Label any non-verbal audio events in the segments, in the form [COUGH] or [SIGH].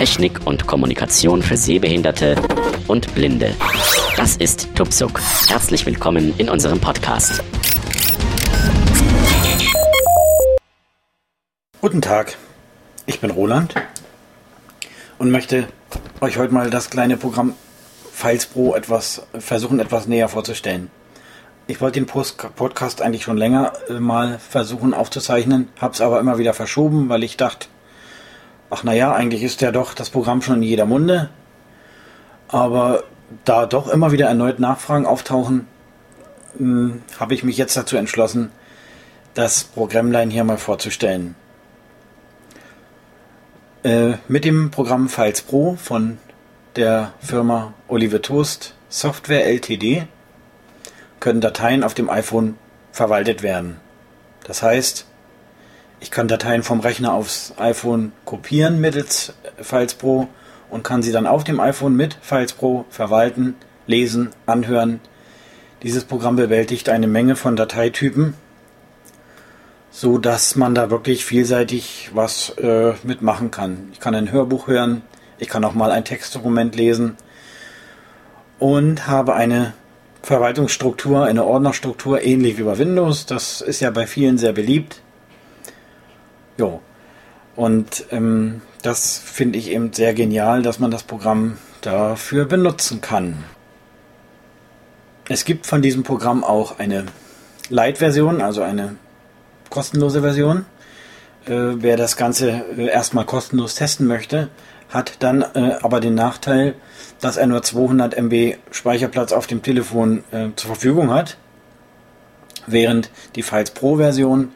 Technik und Kommunikation für Sehbehinderte und Blinde. Das ist Tupsuk. Herzlich willkommen in unserem Podcast. Guten Tag, ich bin Roland und möchte euch heute mal das kleine Programm Files Pro etwas versuchen, etwas näher vorzustellen. Ich wollte den Podcast eigentlich schon länger mal versuchen aufzuzeichnen, habe es aber immer wieder verschoben, weil ich dachte, ach naja, eigentlich ist ja doch das Programm schon in jeder Munde. Aber da doch immer wieder erneut Nachfragen auftauchen, hm, habe ich mich jetzt dazu entschlossen, das Programmlein hier mal vorzustellen. Äh, mit dem Programm Files Pro von der Firma Olive Toast Software Ltd. können Dateien auf dem iPhone verwaltet werden. Das heißt, ich kann Dateien vom Rechner aufs iPhone kopieren mittels Files Pro und kann sie dann auf dem iPhone mit Files Pro verwalten, lesen, anhören. Dieses Programm bewältigt eine Menge von Dateitypen so dass man da wirklich vielseitig was äh, mitmachen kann. Ich kann ein Hörbuch hören, ich kann auch mal ein Textdokument lesen und habe eine Verwaltungsstruktur, eine Ordnerstruktur, ähnlich wie bei Windows. Das ist ja bei vielen sehr beliebt. Jo. Und ähm, das finde ich eben sehr genial, dass man das Programm dafür benutzen kann. Es gibt von diesem Programm auch eine Light-Version, also eine kostenlose Version. Äh, wer das Ganze äh, erstmal kostenlos testen möchte, hat dann äh, aber den Nachteil, dass er nur 200 MB Speicherplatz auf dem Telefon äh, zur Verfügung hat, während die Files Pro Version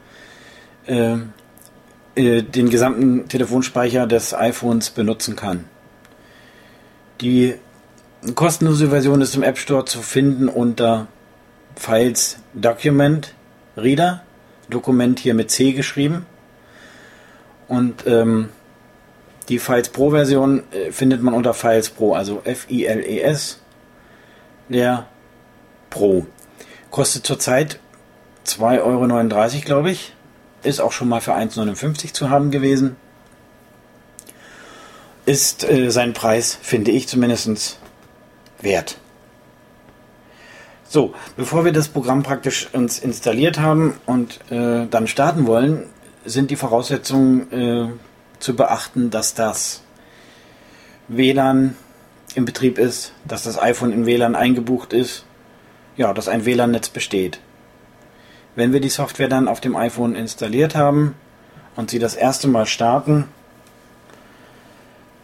äh, den gesamten Telefonspeicher des iPhones benutzen kann. Die kostenlose Version ist im App Store zu finden unter Files Document Reader Dokument hier mit C geschrieben. Und ähm, die Files Pro Version äh, findet man unter Files Pro, also F-I-L-E-S, der Pro. Kostet zurzeit 2,39 Euro, glaube ich. Ist auch schon mal für 1,59 zu haben gewesen. Ist äh, sein Preis, finde ich zumindest, wert. So, bevor wir das Programm praktisch uns installiert haben und äh, dann starten wollen, sind die Voraussetzungen äh, zu beachten, dass das WLAN im Betrieb ist, dass das iPhone in WLAN eingebucht ist, ja, dass ein WLAN-Netz besteht. Wenn wir die Software dann auf dem iPhone installiert haben und sie das erste Mal starten,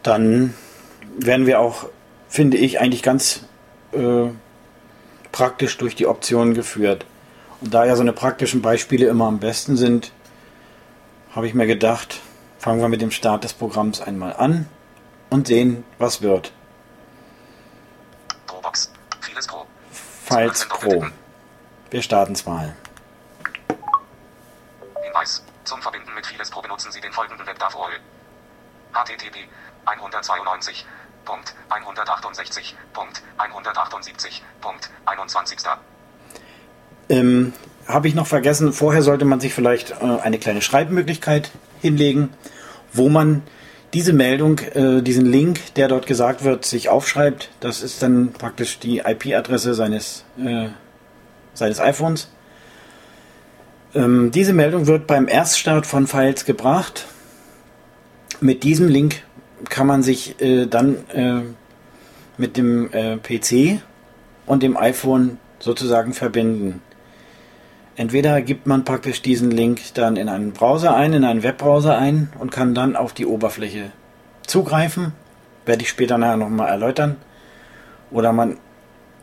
dann werden wir auch, finde ich, eigentlich ganz äh, praktisch durch die Optionen geführt. Und da ja so eine praktischen Beispiele immer am besten sind, habe ich mir gedacht, fangen wir mit dem Start des Programms einmal an und sehen, was wird. Files Pro. Wir starten es mal. Zum Verbinden mit Files Pro benutzen Sie den folgenden Webdavol. http 192 Punkt 168. Punkt 178. Punkt 21. Ähm, Habe ich noch vergessen, vorher sollte man sich vielleicht äh, eine kleine Schreibmöglichkeit hinlegen, wo man diese Meldung, äh, diesen Link, der dort gesagt wird, sich aufschreibt. Das ist dann praktisch die IP-Adresse seines, äh, seines iPhones. Ähm, diese Meldung wird beim Erststart von Files gebracht. Mit diesem Link kann man sich äh, dann äh, mit dem äh, PC und dem iPhone sozusagen verbinden. Entweder gibt man praktisch diesen Link dann in einen Browser ein, in einen Webbrowser ein und kann dann auf die Oberfläche zugreifen. Werde ich später nachher nochmal erläutern. Oder man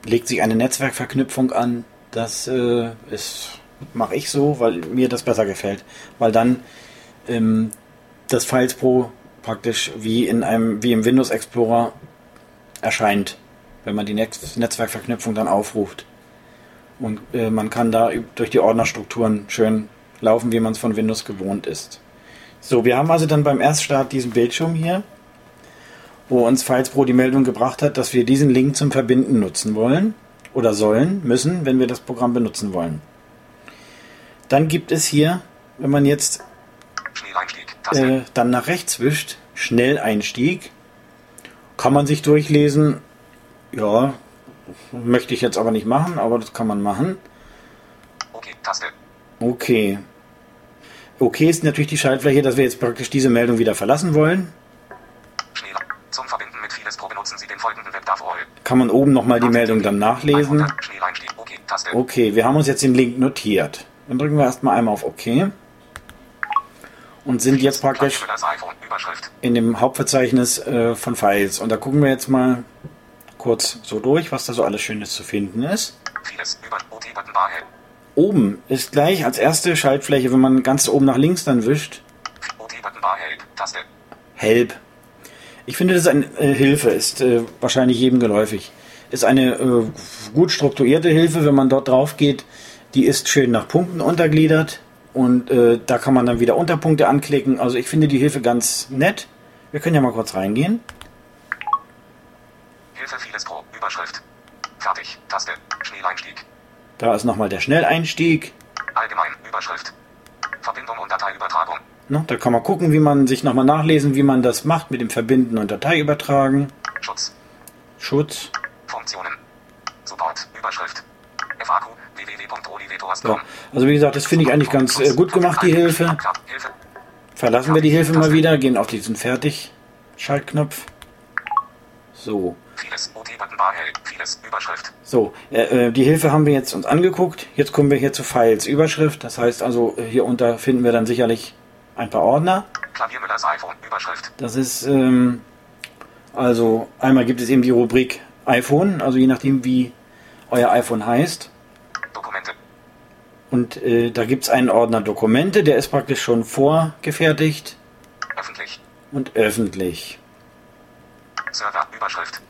legt sich eine Netzwerkverknüpfung an. Das äh, mache ich so, weil mir das besser gefällt. Weil dann ähm, das Files Pro praktisch wie in einem, wie im Windows Explorer erscheint, wenn man die Netz Netzwerkverknüpfung dann aufruft. Und äh, man kann da durch die Ordnerstrukturen schön laufen, wie man es von Windows gewohnt ist. So, wir haben also dann beim Erststart diesen Bildschirm hier, wo uns FilesPro die Meldung gebracht hat, dass wir diesen Link zum Verbinden nutzen wollen oder sollen, müssen, wenn wir das Programm benutzen wollen. Dann gibt es hier, wenn man jetzt äh, dann nach rechts wischt, Schnelleinstieg, Kann man sich durchlesen. Ja, möchte ich jetzt aber nicht machen, aber das kann man machen. Okay, Taste. Okay. Okay ist natürlich die Schaltfläche, dass wir jetzt praktisch diese Meldung wieder verlassen wollen. Zum Verbinden mit vieles Pro benutzen Sie den folgenden. Kann man oben nochmal die Meldung dann nachlesen. 100 Schnelleinstieg. Okay, Taste. Okay, wir haben uns jetzt den Link notiert. Dann drücken wir erstmal einmal auf OK. Und sind jetzt praktisch in dem Hauptverzeichnis äh, von Files. Und da gucken wir jetzt mal kurz so durch, was da so alles Schönes zu finden ist. Oben ist gleich als erste Schaltfläche, wenn man ganz oben nach links dann wischt. Help. Ich finde, das ist eine äh, Hilfe, ist äh, wahrscheinlich jedem geläufig. Ist eine gut strukturierte Hilfe, wenn man dort drauf geht. Die ist schön nach Punkten untergliedert und äh, da kann man dann wieder Unterpunkte anklicken. Also ich finde die Hilfe ganz nett. Wir können ja mal kurz reingehen. Hilfe vieles Pro. Überschrift. Fertig. Taste. Schnelleinstieg. Da ist nochmal der Schnelleinstieg. Allgemein. Überschrift. Verbindung und Dateiübertragung. Ne, da kann man gucken, wie man sich nochmal nachlesen, wie man das macht mit dem Verbinden und Dateiübertragen. Schutz. Schutz. Funktionen. Support. Überschrift. FAQ. So. Also wie gesagt, das finde ich eigentlich ganz äh, gut gemacht, die Hilfe. Verlassen wir die Hilfe mal wieder, gehen auf diesen. So, Barhell. Vieles. Überschrift. so, äh, äh, die Hilfe haben wir jetzt uns angeguckt. Jetzt kommen wir hier zu Files, Überschrift. Das heißt also, äh, hier unter finden wir dann sicherlich ein paar Ordner. Klaviermüllers iPhone. Überschrift. Das ist, ähm, also einmal gibt es eben die Rubrik iPhone, also je nachdem wie euer iPhone heißt. Dokumente. Und äh, da gibt es einen Ordner Dokumente, der ist praktisch schon vorgefertigt Öffentlich. und öffentlich. Server. Überschrift.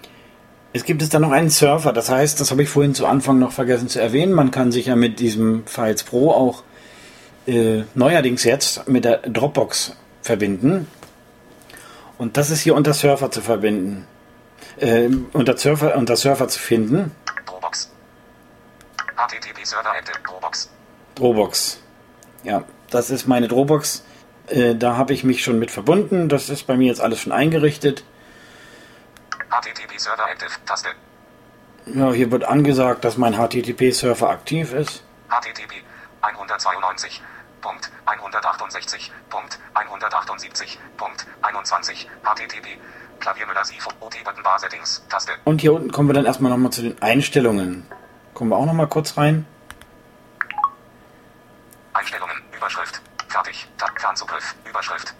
Es gibt es dann noch einen Surfer, das heißt, das habe ich vorhin zu Anfang noch vergessen zu erwähnen, man kann sich ja mit diesem Files Pro auch äh, neuerdings jetzt mit der Dropbox verbinden. Und das ist hier unter Surfer zu verbinden. Äh, unter, Surfer, unter Surfer zu finden. Dropbox. HTTP Server at Dropbox. Dropbox. Ja, das ist meine Dropbox. Äh, da habe ich mich schon mit verbunden. Das ist bei mir jetzt alles schon eingerichtet. HTTP Server Active. Taste. Ja, hier wird angesagt, dass mein HTTP-Server aktiv ist. HTTP 192. Punkt 168. Punkt 178. Punkt 21. HTTP Klaviermüller Sifo OT-Button Bar Settings. Taste. Und hier unten kommen wir dann erstmal nochmal zu den Einstellungen. Kommen wir auch nochmal kurz rein. Einstellungen. Überschrift. Fertig. Fernzugriff. Überschrift.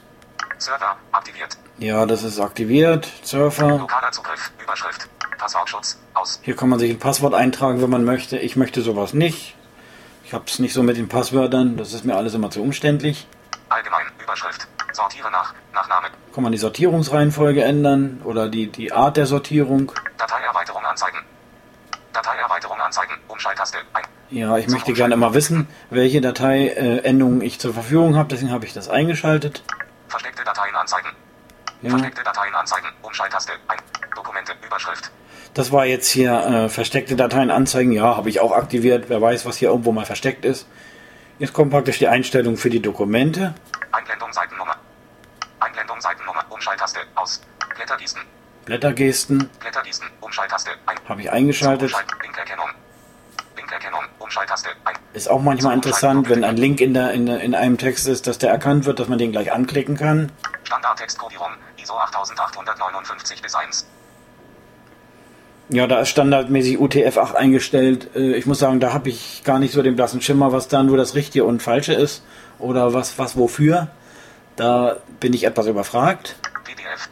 Server. Aktiviert. Ja, das ist aktiviert. Surfer. Lokaler Zugriff. Überschrift. Passwortschutz. Aus. Hier kann man sich ein Passwort eintragen, wenn man möchte. Ich möchte sowas nicht. Ich habe es nicht so mit den Passwörtern. Das ist mir alles immer zu umständlich. Allgemein. Überschrift. Sortiere nach. Nachname. Kann man die Sortierungsreihenfolge ändern oder die, die Art der Sortierung. Dateierweiterung anzeigen. Dateierweiterung anzeigen. Umschalttaste. Ein. Ja, ich möchte gerne immer wissen, welche Dateiendungen ich zur Verfügung habe. Deswegen habe ich das eingeschaltet. Versteckte Dateien anzeigen. Ja. Versteckte Dateien anzeigen. Umschalttaste. Ein. Dokumente. Überschrift. Das war jetzt hier äh, versteckte Dateien anzeigen. Ja, habe ich auch aktiviert. Wer weiß, was hier irgendwo mal versteckt ist. Jetzt kommt praktisch die Einstellung für die Dokumente. Einblendung Seitennummer. Einblendung Seitennummer. Umschalttaste. Aus. Blättergießen. Blättergesten Blättergießen. Umschalttaste. Ein. habe ich eingeschaltet. Umschalt- Linkerkennung. Ist auch manchmal interessant, wenn ein Link in, der, in, der, in einem Text ist, dass der erkannt wird, dass man den gleich anklicken kann. Standardtextkodierung. ISO 8859 bis 1. Ja, da ist standardmäßig UTF-8 eingestellt. Äh, Ich muss sagen, da habe ich gar nicht so den blassen Schimmer, was da nur das Richtige und Falsche ist oder was, was wofür. Da bin ich etwas überfragt. PDF.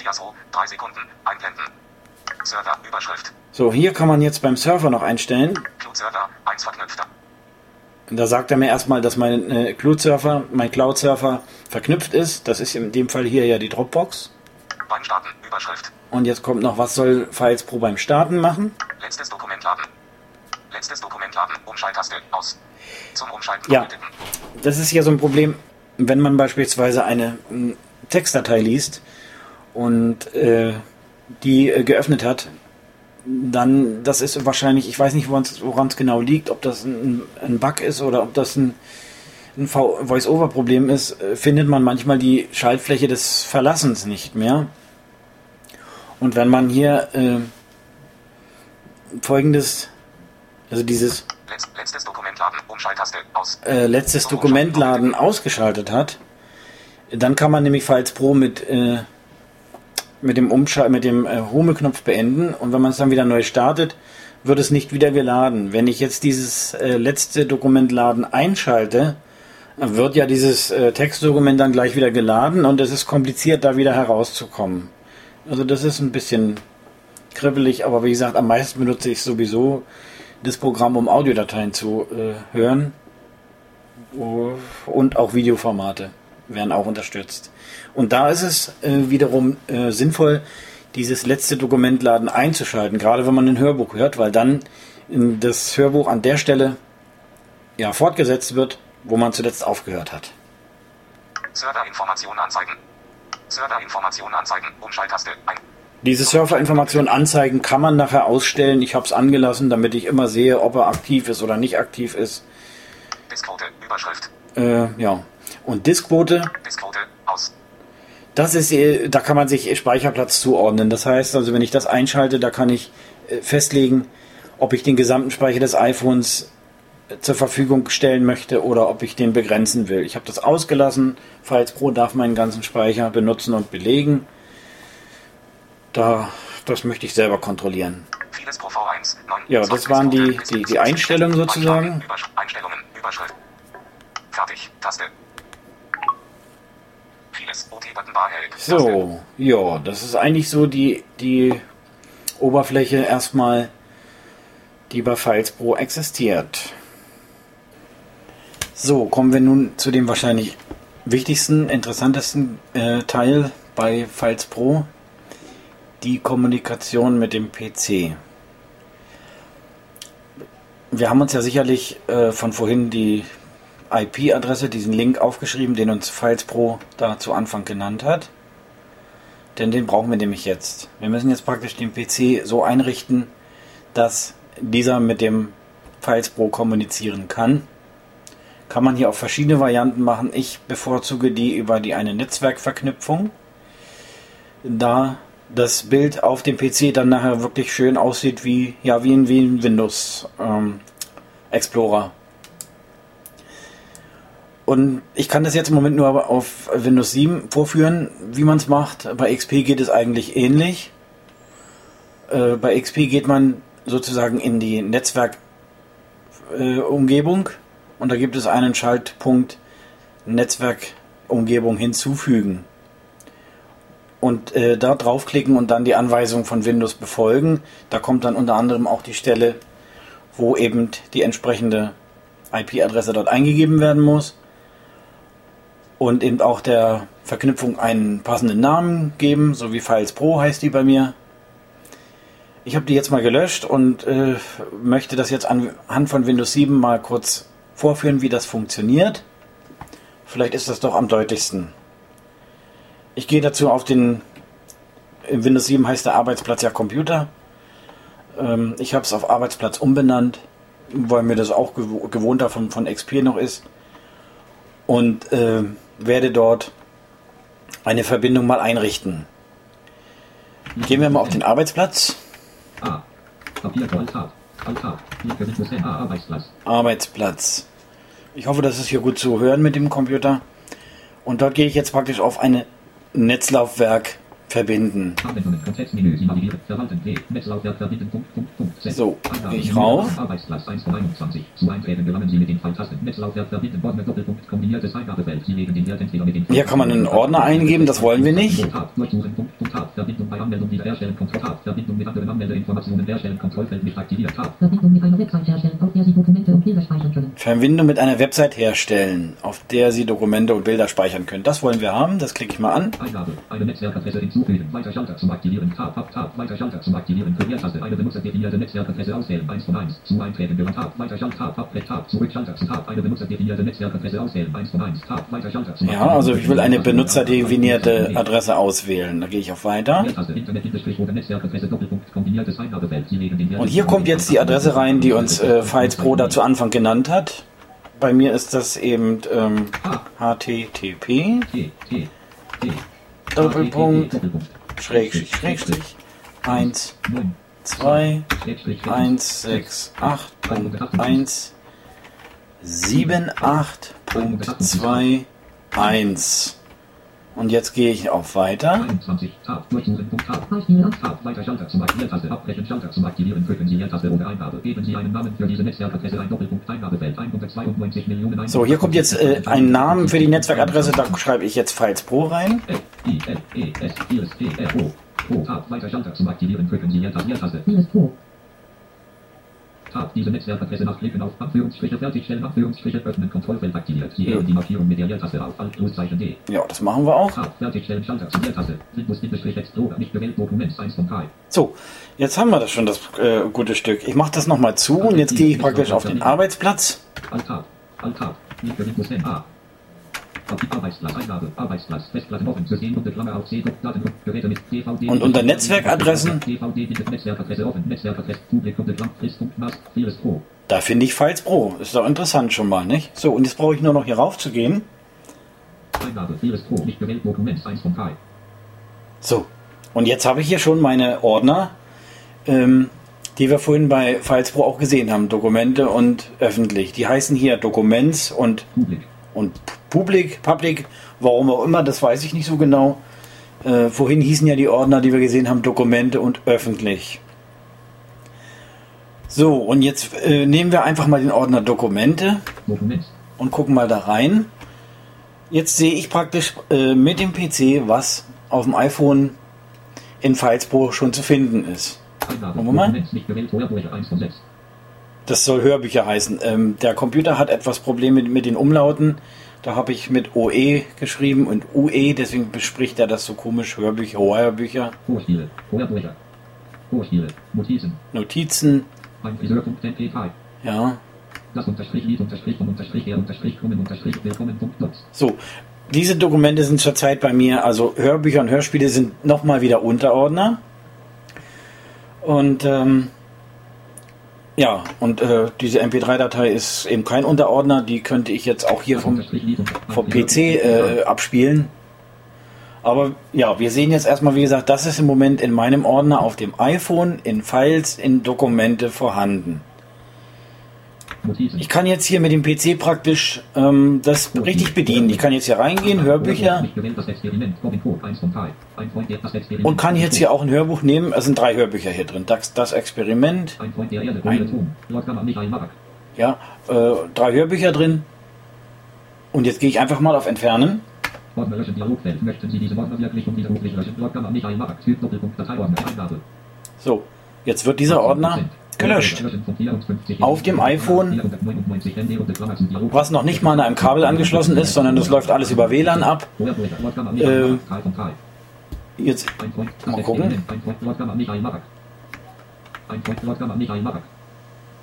Diaso. 3 Sekunden. Einblenden. Server. Überschrift. So, hier kann man jetzt beim Server noch einstellen. Cloud-Server. 1 verknüpfter. Da sagt er mir erstmal, dass mein äh, Cloud-Surfer, mein Cloud-Surfer verknüpft ist. Das ist in dem Fall hier ja die Dropbox. Beim Starten. Überschrift. Und jetzt kommt noch, was soll Files Pro beim Starten machen? Letztes Dokument laden. Letztes Dokument laden. Umschalttaste. Aus. Zum Umschalten. Ja. Das ist ja so ein Problem, wenn man beispielsweise eine Textdatei liest und äh, die äh, geöffnet hat, dann, das ist wahrscheinlich, ich weiß nicht, woran es genau liegt, ob das ein, ein Bug ist oder ob das ein, ein Voice-Over-Problem ist, äh, findet man manchmal die Schaltfläche des Verlassens nicht mehr. Und wenn man hier äh, folgendes, also dieses Letz, letztes Dokument laden. Umschalttaste aus. äh, letztes Dokument laden ausgeschaltet hat, dann kann man nämlich Files Pro mit, äh, mit dem Umschal mit dem äh, Home-Knopf beenden und wenn man es dann wieder neu startet, wird es nicht wieder geladen. Wenn ich jetzt dieses äh, letzte Dokument laden einschalte, wird ja dieses äh, Textdokument dann gleich wieder geladen und es ist kompliziert, da wieder herauszukommen. Also das ist ein bisschen kribbelig, aber wie gesagt, am meisten benutze ich sowieso das Programm, um Audiodateien zu äh, hören. Und auch Videoformate werden auch unterstützt. Und da ist es äh, wiederum äh, sinnvoll, dieses letzte Dokumentladen einzuschalten, gerade wenn man ein Hörbuch hört, weil dann in das Hörbuch an der Stelle ja, fortgesetzt wird, wo man zuletzt aufgehört hat. Serverinformation anzeigen. Serverinformation anzeigen. Umschalttaste ein. Diese Surferinformation anzeigen kann man nachher ausstellen. Ich habe es angelassen, damit ich immer sehe, ob er aktiv ist oder nicht aktiv ist. Diskquote. Überschrift. Äh, ja. Und Diskquote, Diskquote. Aus. das ist, äh, da kann man sich Speicherplatz zuordnen. Das heißt also, wenn ich das einschalte, da kann ich äh, festlegen, ob ich den gesamten Speicher des iPhones äh, zur Verfügung stellen möchte oder ob ich den begrenzen will. Ich habe das ausgelassen. Files Pro darf meinen ganzen Speicher benutzen und belegen. Da, das möchte ich selber kontrollieren. Vieles Pro V1. 9. Ja, das waren die- die- die Einstellungen sozusagen. Einstellungen. Überschrift. Fertig. Taste. Vieles. OT-Button Bar hält. Taste. So, ja, das ist eigentlich so die, die Oberfläche erstmal, die bei Files Pro existiert. So, kommen wir nun zu dem wahrscheinlich wichtigsten, interessantesten äh, Teil bei Files Pro, die Kommunikation mit dem PC. Wir haben uns ja sicherlich äh, von vorhin die IP-Adresse, diesen Link aufgeschrieben, den uns Files Pro da zu Anfang genannt hat. Denn den brauchen wir nämlich jetzt. Wir müssen jetzt praktisch den PC so einrichten, dass dieser mit dem Files Pro kommunizieren kann. Kann man hier auch verschiedene Varianten machen. Ich bevorzuge die über die eine Netzwerkverknüpfung. Da das Bild auf dem PC dann nachher wirklich schön aussieht wie, ja, wie in, wie in Windows ähm, Explorer. Und ich kann das jetzt im Moment nur auf Windows 7 vorführen, wie man es macht. Bei XP geht es eigentlich ähnlich. Äh, bei XP geht man sozusagen in die Netzwerkumgebung äh, und da gibt es einen Schaltpunkt Netzwerkumgebung hinzufügen. Und äh, da draufklicken und dann die Anweisung von Windows befolgen. Da kommt dann unter anderem auch die Stelle, wo eben die entsprechende IP-Adresse dort eingegeben werden muss und eben auch der Verknüpfung einen passenden Namen geben, so wie Files Pro heißt die bei mir. Ich habe die jetzt mal gelöscht und äh, möchte das jetzt anhand von Windows 7 mal kurz vorführen, wie das funktioniert. Vielleicht ist das doch am deutlichsten. Ich gehe dazu auf den, im Windows 7 heißt der Arbeitsplatz ja Computer. Ähm, ich habe es auf Arbeitsplatz umbenannt, weil mir das auch gew gewohnter von, von XP noch ist. Und äh, werde dort eine Verbindung mal einrichten. Gehen wir mal auf den Arbeitsplatz. A. Papier Arbeitsplatz. Arbeitsplatz. Ich hoffe, das ist hier gut zu hören mit dem Computer. Und dort gehe ich jetzt praktisch auf eine Netzlaufwerk verbinden. So, gehe ich rauf. Arbeitsplatz 1 von 21. Zu Einträgen gelangen Sie mit den Pfeiltasten. Netzlaufwerk verbinden. Ordner Doppelpunkt. Kombiniertes Eingabefeld. Sie legen den Wert entweder mit den Hier kann man einen Ordner eingeben, das wollen wir nicht. Verbindung mit einer Website herstellen, auf der Sie Dokumente und Bilder speichern können. Das wollen wir haben. Das klicke ich mal an. Eingabe. Eine Netzwerkadresse hinzufügen. Weiter Schalter zum Aktivieren. Tab. Tab. Tab. Weiter Schalter zum Aktivieren. Quertaste. Eine benutzerdefinierte Netzwerkadresse auswählen. 1 von 1. Zu Einträgen gelangt. Tab. Weiter Schalter. Tab. Tab. Tab. Zurück Schalter zu Tab. Eine benutzerdefinierte Netzwerkadresse auswählen. 1 von 1. Tab. Weiter Schalter zum Ja, also ich will eine benutzerdefinierte Adresse auswählen. Da gehe ich auf Weiter. Und hier kommt jetzt die Adresse rein, die uns äh, Files Pro da zu Anfang genannt hat. Bei mir ist das eben ähm, http. T. Doppelpunkt. Schrägstrich Schrägstrich 1, 9, 2, Schrägstrich 1, 6, 8, Punkt 1, 7, 8, Punkt 2, 1. Und jetzt gehe ich auf Weiter. 21, Tab, durchsuchen, Tab, Beispiele. Tab, weiter Schalter zum Aktiviertaste, abbrechen, Schalter zum Aktivieren, drücken Sie Leertaste ohne Eingabe, geben Sie einen Namen für diese Netzwerkadresse, ein Doppelpunkt, Eingabefeld, 192 Millionen. So, hier kommt jetzt äh, ein Namen für die Netzwerkadresse. Da schreibe ich jetzt Files Pro rein. I, L, E, S, I, S, P, R, O. Pro, Tab, weiter Schalter zum Aktivieren, drücken Sie Leertaste, Leertaste. Pro. Tab, diese Netzwerkadresse nach Klicken auf Anführungsstriche, Fertigstellen, Anführungsstriche, öffnen, Kontrollfeld aktiviert. Sie heben die Markierung mit der Leertaste auf, Alt, Pluszeichen D. Ja, das machen wir auch. Tab, Fertigstellen, Schalter zum Leertaste. Windows, Bindestrich, Explorer, nicht gewählt, Dokument, 1 von 3. So, jetzt haben wir das schon, das äh, gute Stück. Ich mache das nochmal zu und jetzt gehe ich praktisch auf den Arbeitsplatz. Alt-Tab, Alt-Tab, nicht für Windows, N, und unter Netzwerkadressen? Da finde ich Files Pro. Ist doch interessant schon mal, nicht? So, und jetzt brauche ich nur noch hier rauf zu gehen. Eingabe, vieles Pro, nicht gewählt, Dokument, 1 von 3. So, und jetzt habe ich hier schon meine Ordner, ähm, die wir vorhin bei Files Pro auch gesehen haben. Dokumente und öffentlich. Die heißen hier Documents und, Publik, und Public, Public, warum auch immer, das weiß ich nicht so genau. Äh, vorhin hießen ja die Ordner, die wir gesehen haben, Dokumente und öffentlich. So, und jetzt äh, nehmen wir einfach mal den Ordner Dokumente Dokument, und gucken mal da rein. Jetzt sehe ich praktisch äh, mit dem PC, was auf dem iPhone in Files Pro schon zu finden ist. Eingabe, wir mal? Nicht gewählt, Heuerbrüche, 1 von 6. Das soll Hörbücher heißen. Ähm, der Computer hat etwas Probleme mit, mit den Umlauten. Da habe ich mit OE geschrieben und UE, deswegen bespricht er das so komisch. Hörbücher, Hörbücher, Vorspiele, Heuerbrüche. Vorspiele, Notizen, Notizen, ein Friseur.mp3. ja. Das Unterstrich Lied Unterstrich von Unterstrich der Unterstrich kommen Unterstrich willkommen Punkt. So, diese Dokumente sind zurzeit bei mir, also Hörbücher und Hörspiele sind nochmal wieder Unterordner. Und ähm, ja, und äh, diese MP3-Datei ist eben kein Unterordner, die könnte ich jetzt auch hier vom, vom PC äh, abspielen. Aber ja, wir sehen jetzt erstmal, wie gesagt, das ist im Moment in meinem Ordner auf dem iPhone, in Files, in Dokumente vorhanden. Ich kann jetzt hier mit dem PC praktisch ähm, das richtig bedienen. Ich kann jetzt hier reingehen, Hörbücher, Nicht gewählt, das Experiment, Robin Hood, 1 von 3. Ein Freund, der das Experiment. und kann jetzt hier auch ein Hörbuch nehmen. Es sind drei Hörbücher hier drin. Das, das Experiment, Ein ja, äh, drei Hörbücher drin. Und jetzt gehe ich einfach mal auf Entfernen. Ordner löschen, Dialogfeld. Möchten Sie diese Ordner wirklich und widerruflich löschen? Lord Gamma, Michael Marak. Typ Doppelpunkt, Dateiordner, Eingabe. So, jetzt wird dieser Ordner gelöscht. Auf dem iPhone, was noch nicht mal an einem Kabel angeschlossen ist, sondern das läuft alles über WLAN ab. Äh, Jetzt mal gucken.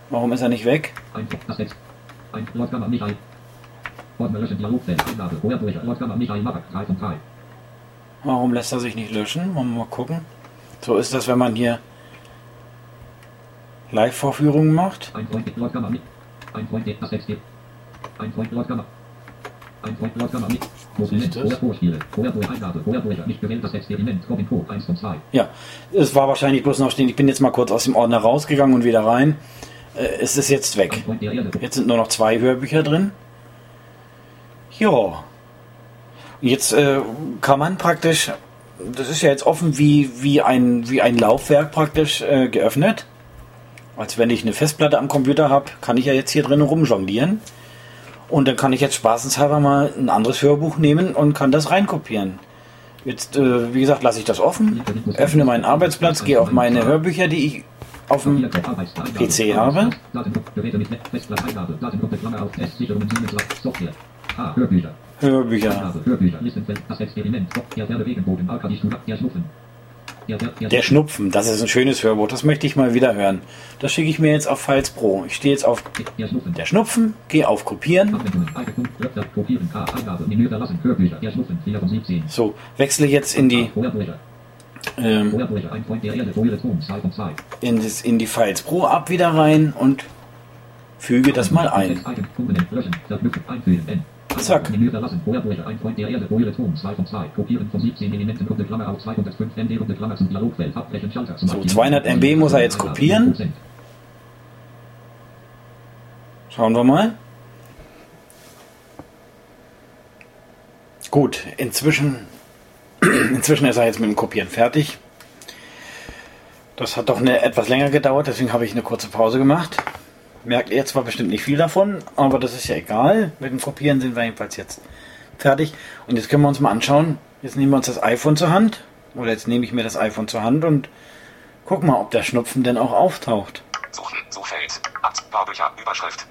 Warum ist er nicht weg? Warum lässt er sich nicht löschen? Mal gucken. So ist das, wenn man hier Live-Vorführungen macht. Ein Freund mit Lord mit. Ein Freund das Exper- Ein Freund Lord. Ein Freund Lord mit. Dokument, das? Vorher Vorspiele, Vorher Eingabe, Vorher nicht gewählt das Experiment, Robin Hood, 1 von 2. Ja, es war wahrscheinlich bloß noch stehen. Ich bin jetzt mal kurz aus dem Ordner rausgegangen und wieder rein. Äh, es ist jetzt weg. Jetzt sind nur noch zwei Hörbücher drin. Ja. Jetzt äh, kann man praktisch, das ist ja jetzt offen wie, wie, ein, wie ein Laufwerk praktisch äh, geöffnet. Als wenn ich eine Festplatte am Computer habe, kann ich ja jetzt hier drin rumjonglieren. Und dann kann ich jetzt spaßenshalber mal ein anderes Hörbuch nehmen und kann das reinkopieren. Jetzt, äh, wie gesagt, lasse ich das offen, öffne meinen Arbeitsplatz, gehe auf meine Hörbücher, die ich auf dem PC habe. Hörbücher. Hörbücher. Der Schnupfen, das ist ein schönes Hörbuch, das möchte ich mal wieder hören. Das schicke ich mir jetzt auf Files Pro. Ich stehe jetzt auf der Schnupfen, gehe auf Kopieren. Anwendungen, Icon, Wörter, Kopieren, K, Eingabe, Menü verlassen, Hörbücher, der Schnuffen, 4 von 17. So, wechsle jetzt in die, ähm, Vorherbücher, ein Freund der Erde, Ruhe Turm, 2 von 2. in, das, in die Files Pro App wieder rein und füge das mal ein. Zack. Menü verlassen. Feuerbrüche. Ein Freund der Erde. Feuer Ton. 2 von 2. Kopieren von 17 Elementen. Runde Klammer auf 205 MB. Runde Klammer zum Dialogfeld. Abbrechen. Schalter zum So, Aktivieren. 200 MB muss er jetzt kopieren. 10%. Schauen wir mal. Gut, inzwischen, [CLEARS THROAT] inzwischen ist er jetzt mit dem Kopieren fertig. Das hat doch eine, etwas länger gedauert, deswegen habe ich eine kurze Pause gemacht. Merkt ihr zwar bestimmt nicht viel davon, aber das ist ja egal. Mit dem Kopieren sind wir jedenfalls jetzt fertig. Und jetzt können wir uns mal anschauen. Jetzt nehmen wir uns das iPhone zur Hand. Oder jetzt nehme ich mir das iPhone zur Hand und guck mal, ob der Schnupfen denn auch auftaucht. Suchen, Suchfeld. Baubücher, Überschrift.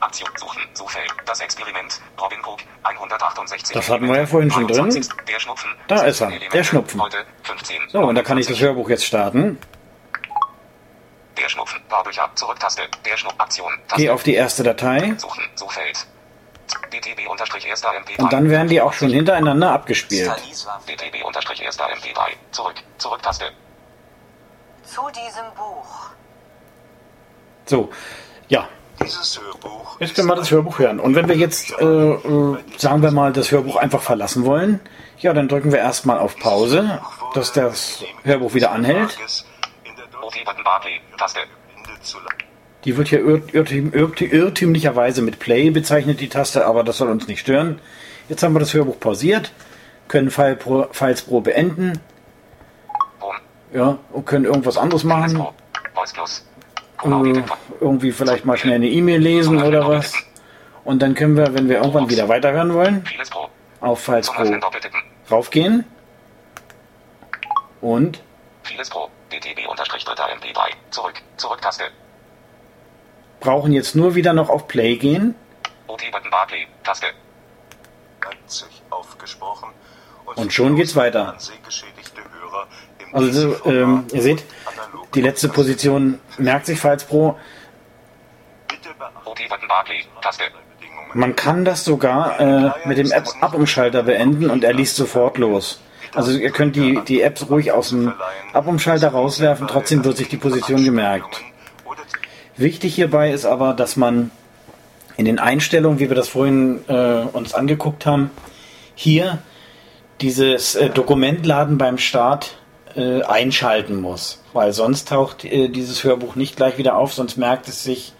Aktion, Suchen, Suchfeld. Das Experiment. Robin Cook, 168. Das hatten wir ja vorhin schon drin. 29. Der Schnupfen. Da ist er, 17 der. Schnupfen. Heute, 15. So, und da kann ich das Hörbuch jetzt starten. Der Schnupfen. Baubücher, Zurücktaste. Der Schnupfen. Aktion. Taste. Gehe auf die erste Datei Suchen, Suchfeld. DTB unterstrich erster MP3. und dann werden die auch schon hintereinander abgespielt. DTB unterstrich erster MP3. Zurück, Zurücktaste. Zu diesem Buch. So, ja, Dieses Hörbuch jetzt können wir das Hörbuch hören. Und wenn wir jetzt, äh, äh, sagen wir mal, das Hörbuch einfach verlassen wollen, ja, dann drücken wir erstmal auf Pause, dass das Hörbuch wieder anhält. Die wird hier irrt- irrtüm, irrt- irrtümlicherweise mit Play bezeichnet, die Taste, aber das soll uns nicht stören. Jetzt haben wir das Hörbuch pausiert, können File Pro, Files Pro beenden, ja, und können irgendwas anderes machen. Plus. äh, irgendwie vielleicht mal schnell eine E-Mail lesen oder was. Und dann können wir, wenn wir irgendwann wieder weiterhören wollen, auf Files Pro raufgehen und DTB unterstrich dritter MP3. Zurück, Zurücktaste. brauchen jetzt nur wieder noch auf Play gehen. OK-Button Barclay. Taste. Leipzig aufgesprochen. Und schon geht's weiter. Also so, ähm, ihr seht, die letzte Position merkt sich Files Pro. Man kann das sogar äh, mit dem App-Abumschalter beenden und er liest sofort los. Also ihr könnt die, die Apps ruhig aus dem Abumschalter rauswerfen, trotzdem wird sich die Position gemerkt. Wichtig hierbei ist aber, dass man in den Einstellungen, wie wir das vorhin äh, uns angeguckt haben, hier dieses äh, Dokumentladen beim Start äh, einschalten muss, weil sonst taucht äh, dieses Hörbuch nicht gleich wieder auf, sonst merkt es sich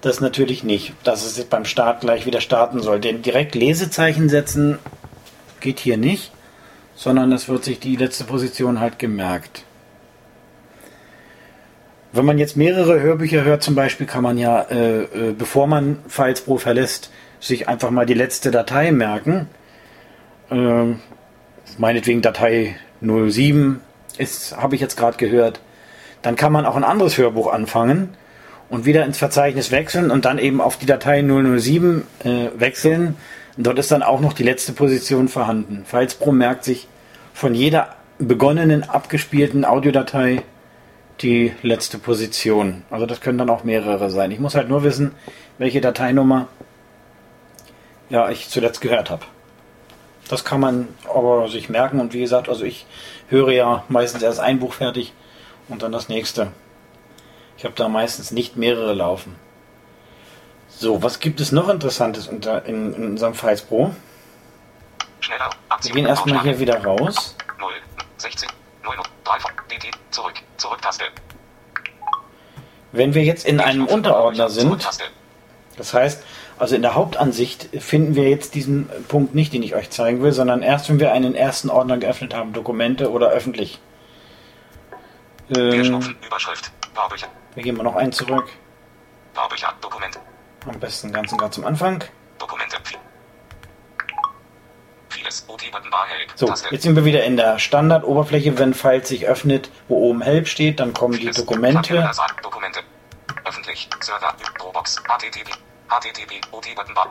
das natürlich nicht, dass es beim Start gleich wieder starten soll. Denn direkt Lesezeichen setzen geht hier nicht, sondern es wird sich die letzte Position halt gemerkt. Wenn man jetzt mehrere Hörbücher hört, zum Beispiel, kann man ja, äh, äh, bevor man Files Pro verlässt, sich einfach mal die letzte Datei merken. Ähm, meinetwegen Datei 07 ist, habe ich jetzt gerade gehört. Dann kann man auch ein anderes Hörbuch anfangen und wieder ins Verzeichnis wechseln und dann eben auf die Datei 007 äh, wechseln. Dort ist dann auch noch die letzte Position vorhanden. Files Pro merkt sich von jeder begonnenen, abgespielten Audiodatei die letzte Position. Also das können dann auch mehrere sein. Ich muss halt nur wissen, welche Dateinummer ja, ich zuletzt gehört habe. Das kann man aber sich merken und wie gesagt, also ich höre ja meistens erst ein Buch fertig und dann das nächste. Ich habe da meistens nicht mehrere laufen. So, was gibt es noch Interessantes unter, in, in unserem Files Pro? Schneller. Wir Aktion. gehen erstmal hier wieder raus. 0, 16, 0, 3, DT, zurück, Zurücktaste. Wenn wir jetzt in einem Unterordner sind. Das heißt, also in der Hauptansicht finden wir jetzt diesen Punkt nicht, den ich euch zeigen will, sondern erst, wenn wir einen ersten Ordner geöffnet haben, Dokumente oder öffentlich. Ähm, wir gehen mal noch einen zurück. Dokument, Am besten ganz und ganz zum Anfang. Dokumente, So, jetzt sind wir wieder in der Standardoberfläche. Wenn Files sich öffnet, wo oben Help steht, dann kommen die Dokumente.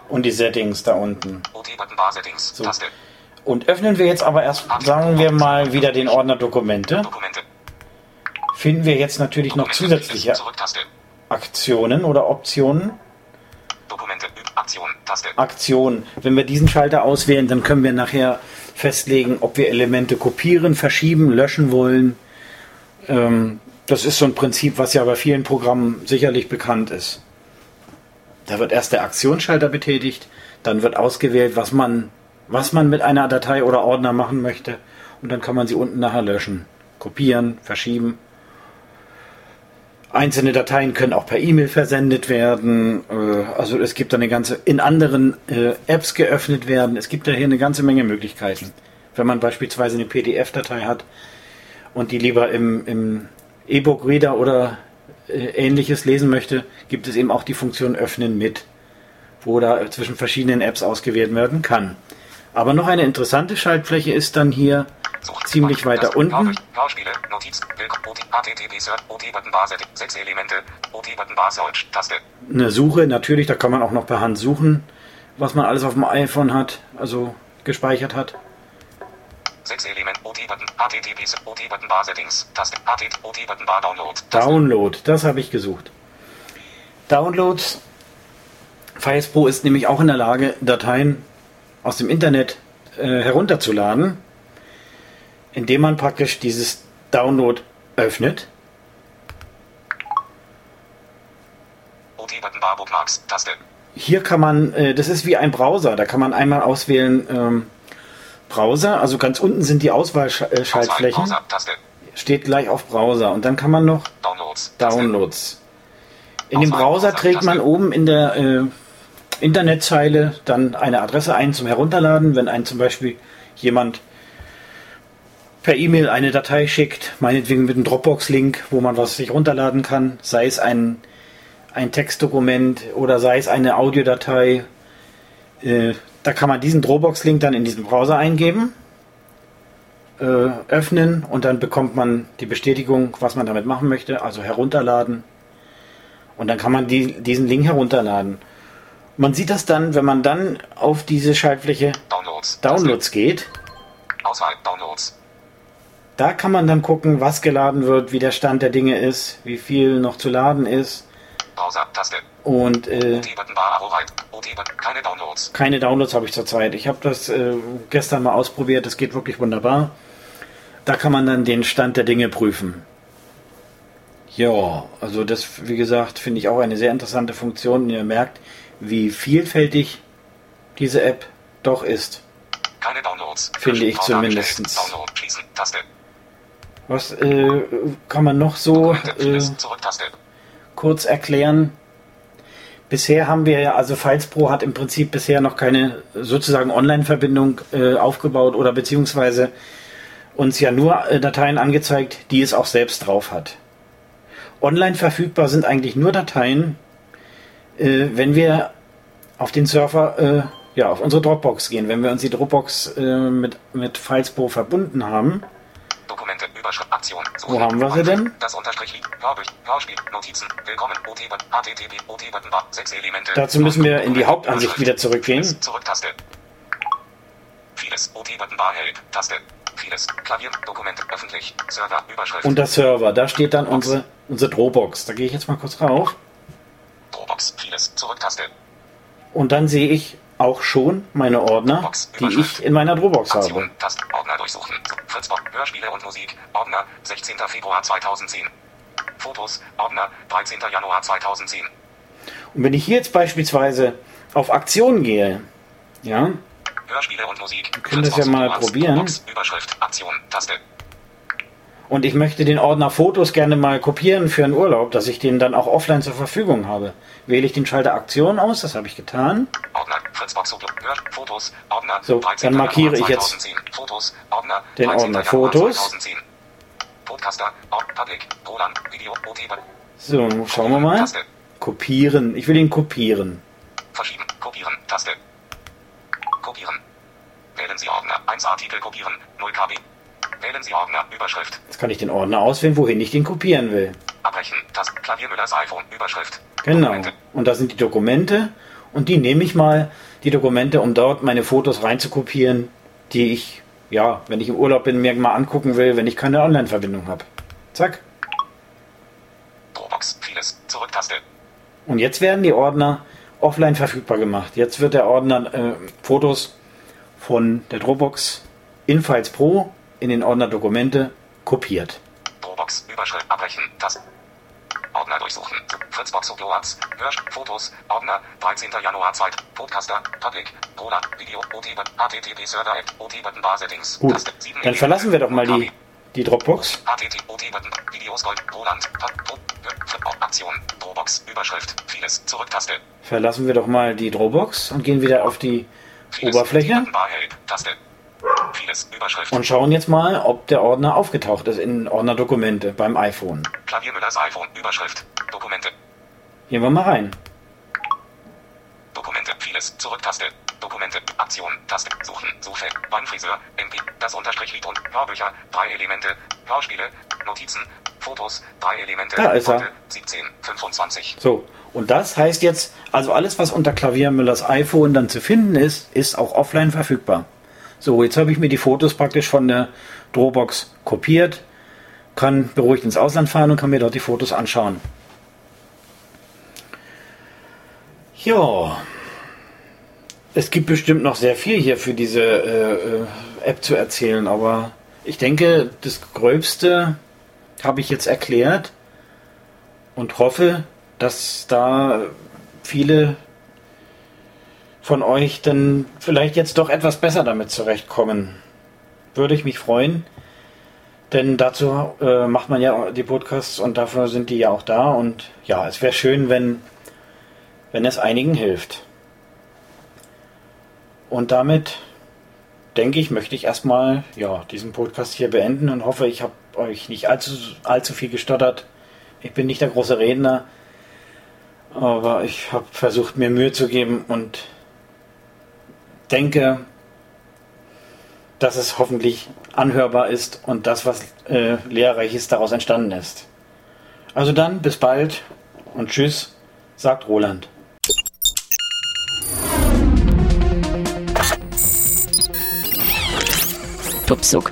Und die Settings da unten. So. Und öffnen wir jetzt aber erst, sagen wir mal, wieder den Ordner Dokumente, finden wir jetzt natürlich noch zusätzliche Aktionen oder Optionen. Dokumente, Aktion, Taste, Aktion. Wenn wir diesen Schalter auswählen, dann können wir nachher festlegen, ob wir Elemente kopieren, verschieben, löschen wollen. Ähm, das ist so ein Prinzip, was ja bei vielen Programmen sicherlich bekannt ist. Da wird erst der Aktionsschalter betätigt, Dann wird ausgewählt, was man, was man mit einer Datei oder Ordner machen möchte. Und dann kann man sie unten nachher löschen. Kopieren, verschieben. Einzelne Dateien können auch per E-Mail versendet werden. Äh, Also es gibt da eine ganze, in anderen äh, Apps geöffnet werden. Es gibt da hier eine ganze Menge Möglichkeiten. Wenn man beispielsweise eine PDF-Datei hat und die lieber im, im E-Book-Reader oder äh, ähnliches lesen möchte, gibt es eben auch die Funktion Öffnen mit, wo da zwischen verschiedenen Apps ausgewählt werden kann. Aber noch eine interessante Schaltfläche ist dann hier Such. ziemlich weiter unten. Hörspiele, Notiz, sechs Elemente, Taste, eine Suche, natürlich, da kann man auch noch per Hand suchen, was man alles auf dem iPhone hat, also gespeichert hat. sechs Element, OT-Button, HTTP, Search, OT-Button Bar Settings, Taste, OT-Button Bar Download, Download, das habe ich gesucht. Downloads. Files Pro ist nämlich auch in der Lage, Dateien aus dem Internet äh, herunterzuladen, indem man praktisch dieses Download öffnet. Hier kann man, äh, das ist wie ein Browser, da kann man einmal auswählen ähm, Browser, also ganz unten sind die Auswahl, Auswahlschaltflächen, Taste, steht gleich auf Browser. Und dann kann man noch Downloads, Downloads. In dem Browser trägt man oben in der äh, Internetzeile dann eine Adresse ein zum Herunterladen. Wenn ein zum Beispiel jemand per E-Mail eine Datei schickt, meinetwegen mit einem Dropbox-Link, wo man was sich runterladen kann, sei es ein, ein Textdokument oder sei es eine Audiodatei, äh, da kann man diesen Dropbox-Link dann in diesen Browser eingeben, äh, öffnen und dann bekommt man die Bestätigung, was man damit machen möchte, also herunterladen. Und dann kann man die, diesen Link herunterladen. Man sieht das dann, wenn man dann auf diese Schaltfläche Downloads, Downloads geht. Auswahl, Downloads, Da kann man dann gucken, was geladen wird, wie der Stand der Dinge ist, wie viel noch zu laden ist. Und äh, keine Downloads, keine Downloads habe ich zurzeit. Ich habe das äh, gestern mal ausprobiert, das geht wirklich wunderbar. Da kann man dann den Stand der Dinge prüfen. Ja, also das, wie gesagt, finde ich auch eine sehr interessante Funktion. Und ihr merkt, wie vielfältig diese App doch ist. keine Downloads, Finde ich bestellt. Download, schließen, Taste, Was äh, kann man noch so äh, kurz erklären? Bisher haben wir ja, also Files Pro hat im Prinzip bisher noch keine sozusagen Online-Verbindung äh, aufgebaut oder beziehungsweise uns ja nur äh, Dateien angezeigt, die es auch selbst drauf hat. Online verfügbar sind eigentlich nur Dateien, äh, wenn wir auf den Server, äh, ja, auf unsere Dropbox gehen. Wenn wir uns die Dropbox äh, mit, mit Files Pro verbunden haben, Dokumente, Überschrift, Aktion, Suche, Wo haben wir sie denn? Das Unterstrich liegt, Hörbüch, Hörspiel, Notizen, Willkommen, OT-Button, HTTP, Bar, sechs Elemente. Dazu müssen wir in die Hauptansicht wieder zurückgehen. Vieles, Zurück, Taste. Vieles, OT-Button Bar Help, Taste. Vieles, Klavier, Dokumente, öffentlich, Server, Überschrift, unter Server, da steht dann unsere, unsere Dropbox. Da gehe ich jetzt mal kurz rauf. Dropbox, vieles, Zurück, Taste. Und dann sehe ich auch schon meine Ordner, Box, die ich in meiner Dropbox habe. Ordner durchsuchen. Fritzbox, Hörspiele und Musik, Ordner, 16. Februar 2010. Fotos, Ordner, 13. Januar 2010. Und wenn ich hier jetzt beispielsweise auf Aktion gehe, ja, Hörspiele und Musik. Wir können das ja mal probieren. Dropbox, Überschrift, Aktion, Taste. Und ich möchte den Ordner Fotos gerne mal kopieren für einen Urlaub, dass ich den dann auch offline zur Verfügung habe, wähle ich den Schalter Aktion aus, das habe ich getan. Ordner, Solo, Hör, Fotos, Ordner, So, 13. dann markiere ich jetzt 2010. Fotos, Ordner, den 13. Ordner Fotos. 2010. Podcaster, Public, Roland, Video, OT, So, schauen wir mal. Taste. Kopieren, ich will ihn kopieren. Verschieben, kopieren, Taste. Kopieren. Wählen Sie Ordner, 1 Artikel kopieren, 0 KB. Wählen Sie Ordner, Überschrift. Jetzt kann ich den Ordner auswählen, wohin ich den kopieren will. Abbrechen, Taste, Klaviermüllers iPhone, Überschrift. Genau. Dokumente. Und da sind die Dokumente und die nehme ich mal, die Dokumente, um dort meine Fotos reinzukopieren, die ich, ja, wenn ich im Urlaub bin, mir mal angucken will, wenn ich keine Online-Verbindung habe. Zack. Dropbox, vieles, Zurück, Taste. Und jetzt werden die Ordner offline verfügbar gemacht. Jetzt wird der Ordner äh, Fotos von der Dropbox in Files Pro in den Ordner Dokumente kopiert. Dropbox, Überschrift, abbrechen, Taste. Ordner durchsuchen. Fritzbox Uploads. Hörsch. Fotos. Ordner. 13. Januar 2. Podcaster. Public. Roland. Video. OT-Button. HTTP Server App. OT-Button Bar Settings. Gut, Taste, 7 dann verlassen wir doch mal die, die Dropbox. HTTP OT-Button. Videos Gold. Roland. Aktion. Dropbox. Überschrift. Vieles. Zurücktaste. Verlassen wir doch mal die Dropbox und gehen wieder auf die. Oberfläche Button Bar Help. Taste. Vieles. Überschrift. und schauen jetzt mal, ob der Ordner aufgetaucht ist in Ordner Dokumente beim iPhone. Klaviermüllers iPhone. Überschrift. Dokumente. Gehen wir mal rein. Dokumente. Vieles. Zurücktaste. Dokumente. Aktion. Taste. Suchen. Suchfeld. Weinfriseur. MP. Das Unterstrich Lied und Hörbücher. Drei Elemente. Hörspiele. Notizen. Fotos. Drei Elemente. Da ist er. Heute, 17. 25. So, und das heißt jetzt, also alles, was unter Klavier Müllers iPhone dann zu finden ist, ist auch offline verfügbar. So, jetzt habe ich mir die Fotos praktisch von der Dropbox kopiert, kann beruhigt ins Ausland fahren und kann mir dort die Fotos anschauen. Ja, es gibt bestimmt noch sehr viel hier für diese äh, äh, App zu erzählen, aber ich denke, das Gröbste habe ich jetzt erklärt und hoffe, dass da viele von euch dann vielleicht jetzt doch etwas besser damit zurechtkommen. Würde ich mich freuen, denn dazu äh, macht man ja die Podcasts und dafür sind die ja auch da und ja, es wäre schön, wenn, wenn es einigen hilft. Und damit denke ich, möchte ich erstmal ja, diesen Podcast hier beenden und hoffe, ich habe euch nicht allzu, allzu viel gestottert. Ich bin nicht der große Redner, aber ich habe versucht, mir Mühe zu geben und denke, dass es hoffentlich anhörbar ist und das, was äh, Lehrreiches daraus entstanden ist. Also dann, bis bald und tschüss, sagt Roland. Tupsuk,